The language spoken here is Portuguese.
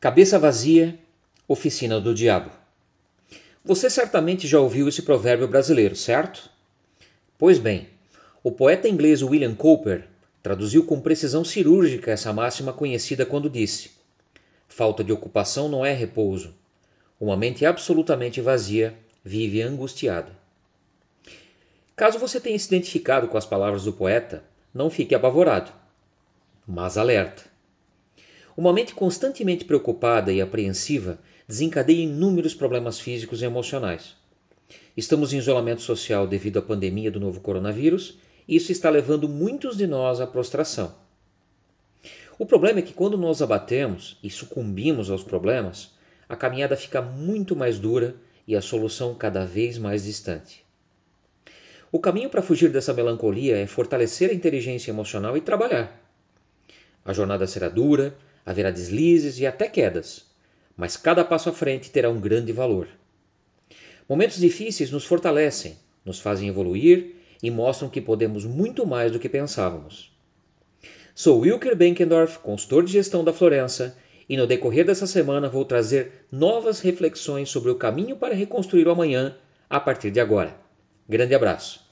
Cabeça vazia, oficina do diabo. Você certamente já ouviu esse provérbio brasileiro, certo? Pois bem, o poeta inglês William Cowper traduziu com precisão cirúrgica essa máxima conhecida quando disse: Falta de ocupação não é repouso. Uma mente absolutamente vazia vive angustiada. Caso você tenha se identificado com as palavras do poeta, não fique apavorado, mas alerta. Uma mente constantemente preocupada e apreensiva desencadeia inúmeros problemas físicos e emocionais. Estamos em isolamento social devido à pandemia do novo coronavírus e isso está levando muitos de nós à prostração. O problema é que quando nos abatemos e sucumbimos aos problemas, a caminhada fica muito mais dura e a solução cada vez mais distante. O caminho para fugir dessa melancolia é fortalecer a inteligência emocional e trabalhar. A jornada será dura, haverá deslizes e até quedas, mas cada passo à frente terá um grande valor. Momentos difíceis nos fortalecem, nos fazem evoluir e mostram que podemos muito mais do que pensávamos. Sou Wilker Benkendorf, consultor de gestão da Florença, e no decorrer dessa semana vou trazer novas reflexões sobre o caminho para reconstruir o amanhã a partir de agora. Grande abraço!